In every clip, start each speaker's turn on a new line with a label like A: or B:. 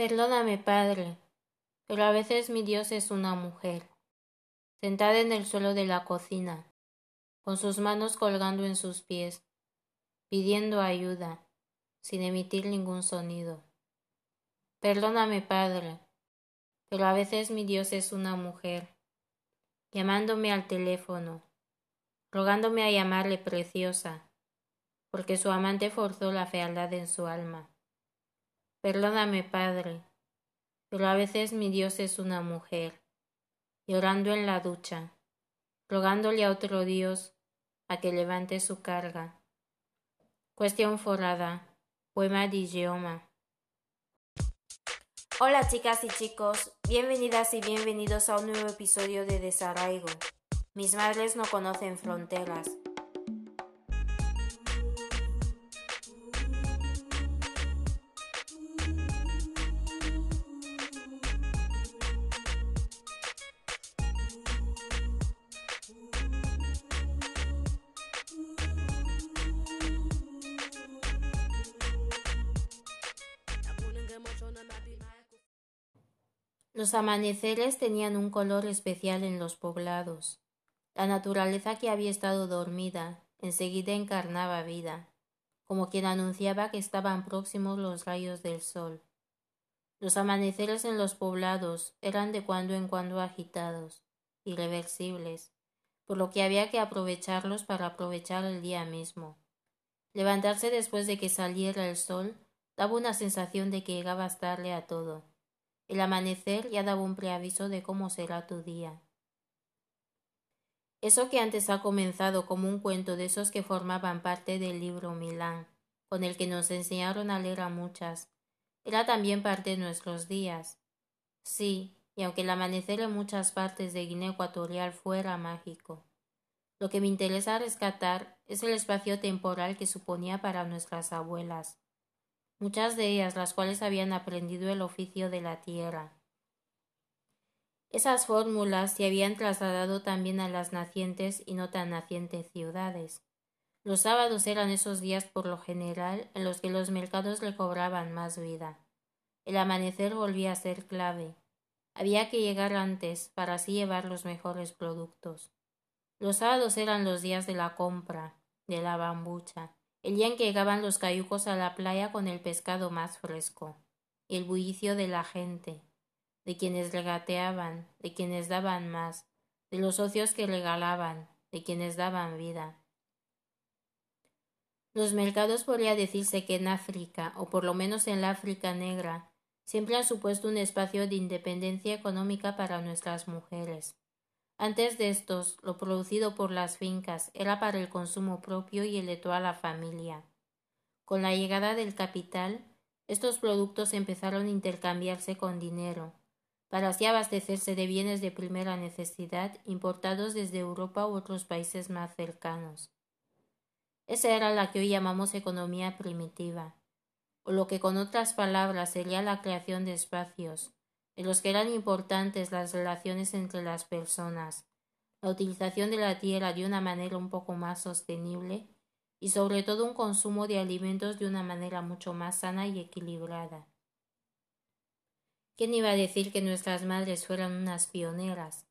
A: Perdóname, Padre, pero a veces mi Dios es una mujer, sentada en el suelo de la cocina, con sus manos colgando en sus pies, pidiendo ayuda, sin emitir ningún sonido. Perdóname, Padre, pero a veces mi Dios es una mujer, llamándome al teléfono, rogándome a llamarle preciosa, porque su amante forzó la fealdad en su alma. Perdóname, Padre, pero a veces mi Dios es una mujer, llorando en la ducha, rogándole a otro Dios a que levante su carga. Cuestión forada, poema de idioma.
B: Hola chicas y chicos, bienvenidas y bienvenidos a un nuevo episodio de Desarraigo. Mis madres no conocen fronteras.
A: Los amaneceres tenían un color especial en los poblados. La naturaleza que había estado dormida enseguida encarnaba vida, como quien anunciaba que estaban próximos los rayos del sol. Los amaneceres en los poblados eran de cuando en cuando agitados, irreversibles, por lo que había que aprovecharlos para aprovechar el día mismo. Levantarse después de que saliera el sol daba una sensación de que llegaba a estarle a todo el amanecer ya daba un preaviso de cómo será tu día. Eso que antes ha comenzado como un cuento de esos que formaban parte del libro Milán, con el que nos enseñaron a leer a muchas, era también parte de nuestros días. Sí, y aunque el amanecer en muchas partes de Guinea Ecuatorial fuera mágico, lo que me interesa rescatar es el espacio temporal que suponía para nuestras abuelas, muchas de ellas las cuales habían aprendido el oficio de la tierra. Esas fórmulas se habían trasladado también a las nacientes y no tan nacientes ciudades. Los sábados eran esos días por lo general en los que los mercados recobraban más vida. El amanecer volvía a ser clave. Había que llegar antes para así llevar los mejores productos. Los sábados eran los días de la compra, de la bambucha, el día en que llegaban los cayucos a la playa con el pescado más fresco, el bullicio de la gente, de quienes regateaban, de quienes daban más, de los socios que regalaban, de quienes daban vida. Los mercados podría decirse que en África, o por lo menos en la África negra, siempre han supuesto un espacio de independencia económica para nuestras mujeres. Antes de estos, lo producido por las fincas era para el consumo propio y el de toda la familia. Con la llegada del capital, estos productos empezaron a intercambiarse con dinero, para así abastecerse de bienes de primera necesidad importados desde Europa u otros países más cercanos. Esa era la que hoy llamamos economía primitiva, o lo que con otras palabras sería la creación de espacios, en los que eran importantes las relaciones entre las personas, la utilización de la tierra de una manera un poco más sostenible y sobre todo un consumo de alimentos de una manera mucho más sana y equilibrada. ¿Quién iba a decir que nuestras madres fueran unas pioneras?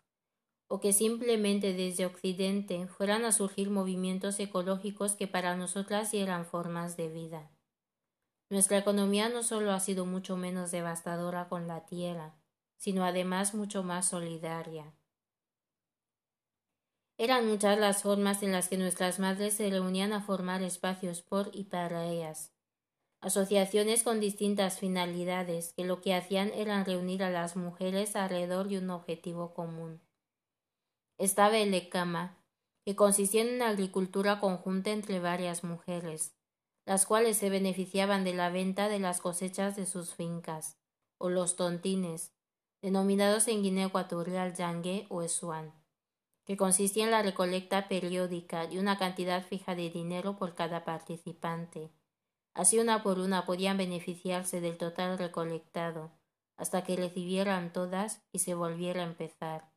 A: o que simplemente desde Occidente fueran a surgir movimientos ecológicos que para nosotras eran formas de vida. Nuestra economía no solo ha sido mucho menos devastadora con la tierra, sino además mucho más solidaria. Eran muchas las formas en las que nuestras madres se reunían a formar espacios por y para ellas. Asociaciones con distintas finalidades que lo que hacían era reunir a las mujeres alrededor de un objetivo común. Estaba el ECAMA, que consistía en una agricultura conjunta entre varias mujeres, las cuales se beneficiaban de la venta de las cosechas de sus fincas, o los tontines, denominados en Guinea Ecuatorial Yangue o Esuan, que consistía en la recolecta periódica de una cantidad fija de dinero por cada participante. Así una por una podían beneficiarse del total recolectado, hasta que recibieran todas y se volviera a empezar.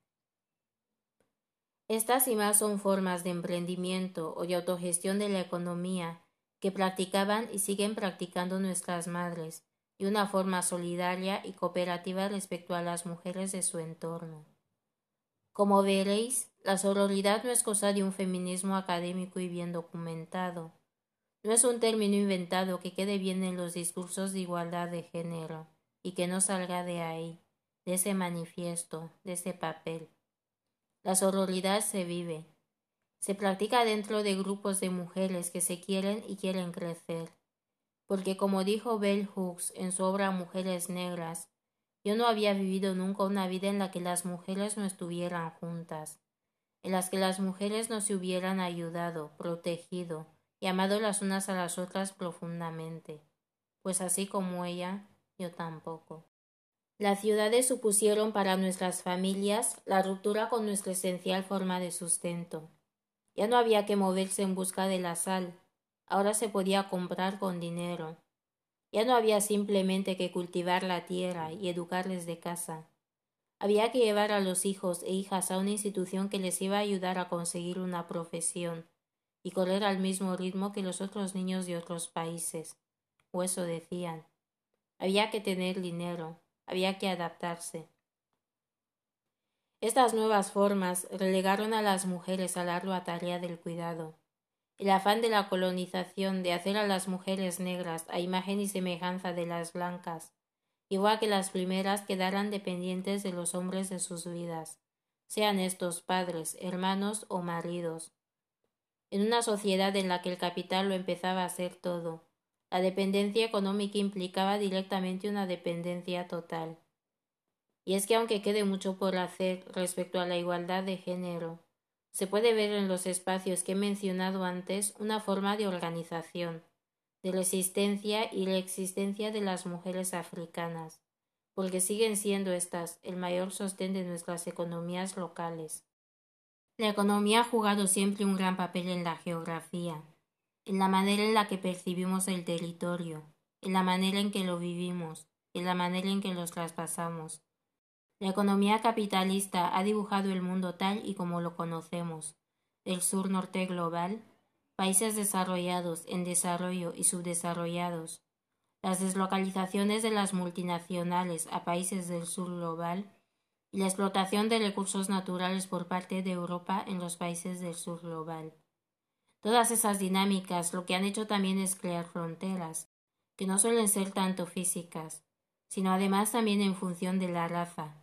A: Estas y más son formas de emprendimiento o de autogestión de la economía que practicaban y siguen practicando nuestras madres, y una forma solidaria y cooperativa respecto a las mujeres de su entorno. Como veréis, la sororidad no es cosa de un feminismo académico y bien documentado. No es un término inventado que quede bien en los discursos de igualdad de género y que no salga de ahí, de ese manifiesto, de ese papel. La sororidad se vive. Se practica dentro de grupos de mujeres que se quieren y quieren crecer. Porque como dijo Bell Hooks en su obra Mujeres Negras, yo no había vivido nunca una vida en la que las mujeres no estuvieran juntas, en las que las mujeres no se hubieran ayudado, protegido y amado las unas a las otras profundamente, pues así como ella, yo tampoco. Las ciudades supusieron para nuestras familias la ruptura con nuestra esencial forma de sustento. Ya no había que moverse en busca de la sal, ahora se podía comprar con dinero, ya no había simplemente que cultivar la tierra y educarles de casa. Había que llevar a los hijos e hijas a una institución que les iba a ayudar a conseguir una profesión y correr al mismo ritmo que los otros niños de otros países. O eso decían. Había que tener dinero, había que adaptarse. Estas nuevas formas relegaron a las mujeres a la ardua tarea del cuidado. El afán de la colonización de hacer a las mujeres negras a imagen y semejanza de las blancas igual que las primeras quedaran dependientes de los hombres de sus vidas, sean estos padres, hermanos o maridos. En una sociedad en la que el capital lo empezaba a ser todo, la dependencia económica implicaba directamente una dependencia total. Y es que aunque quede mucho por hacer respecto a la igualdad de género, se puede ver en los espacios que he mencionado antes una forma de organización, de resistencia y la existencia de las mujeres africanas, porque siguen siendo estas el mayor sostén de nuestras economías locales. La economía ha jugado siempre un gran papel en la geografía, en la manera en la que percibimos el territorio, en la manera en que lo vivimos, en la manera en que los traspasamos, la economía capitalista ha dibujado el mundo tal y como lo conocemos, el sur-norte global, países desarrollados, en desarrollo y subdesarrollados, las deslocalizaciones de las multinacionales a países del sur global y la explotación de recursos naturales por parte de Europa en los países del sur global. Todas esas dinámicas lo que han hecho también es crear fronteras, que no suelen ser tanto físicas, sino además también en función de la raza,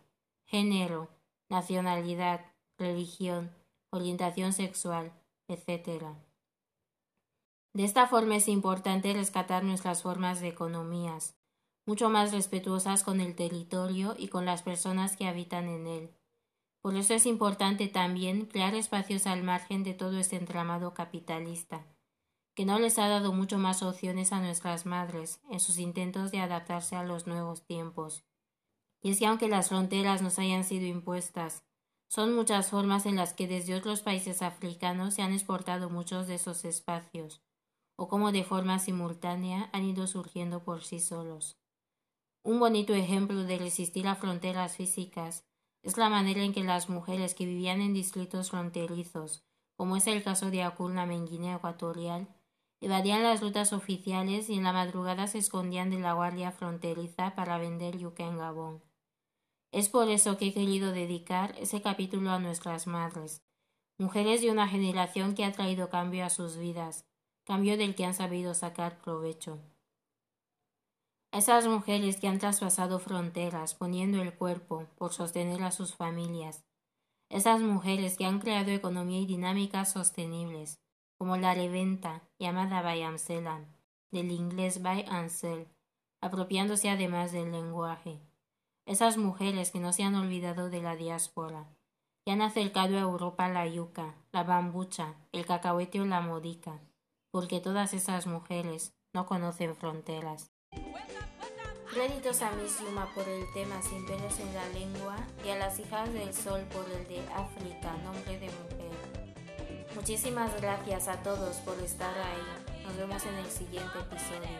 A: género, nacionalidad, religión, orientación sexual, etc. De esta forma es importante rescatar nuestras formas de economías, mucho más respetuosas con el territorio y con las personas que habitan en él. Por eso es importante también crear espacios al margen de todo este entramado capitalista, que no les ha dado mucho más opciones a nuestras madres en sus intentos de adaptarse a los nuevos tiempos. Y es que aunque las fronteras nos hayan sido impuestas, son muchas formas en las que desde otros países africanos se han exportado muchos de esos espacios, o como de forma simultánea han ido surgiendo por sí solos. Un bonito ejemplo de resistir a fronteras físicas es la manera en que las mujeres que vivían en distritos fronterizos, como es el caso de Akulna en Guinea Ecuatorial, evadían las rutas oficiales y en la madrugada se escondían de la guardia fronteriza para vender yuca en Gabón. Es por eso que he querido dedicar ese capítulo a nuestras madres, mujeres de una generación que ha traído cambio a sus vidas, cambio del que han sabido sacar provecho. Esas mujeres que han traspasado fronteras poniendo el cuerpo por sostener a sus familias, esas mujeres que han creado economía y dinámicas sostenibles, como la reventa llamada by Amselan, del inglés by Ansel, apropiándose además del lenguaje esas mujeres que no se han olvidado de la diáspora, que han acercado a Europa la yuca, la bambucha, el cacahuete o la modica, porque todas esas mujeres no conocen fronteras.
B: Créditos a Miss Yuma por el tema Sin pelos en la lengua y a las hijas del sol por el de África, nombre de mujer. Muchísimas gracias a todos por estar ahí. Nos vemos en el siguiente episodio.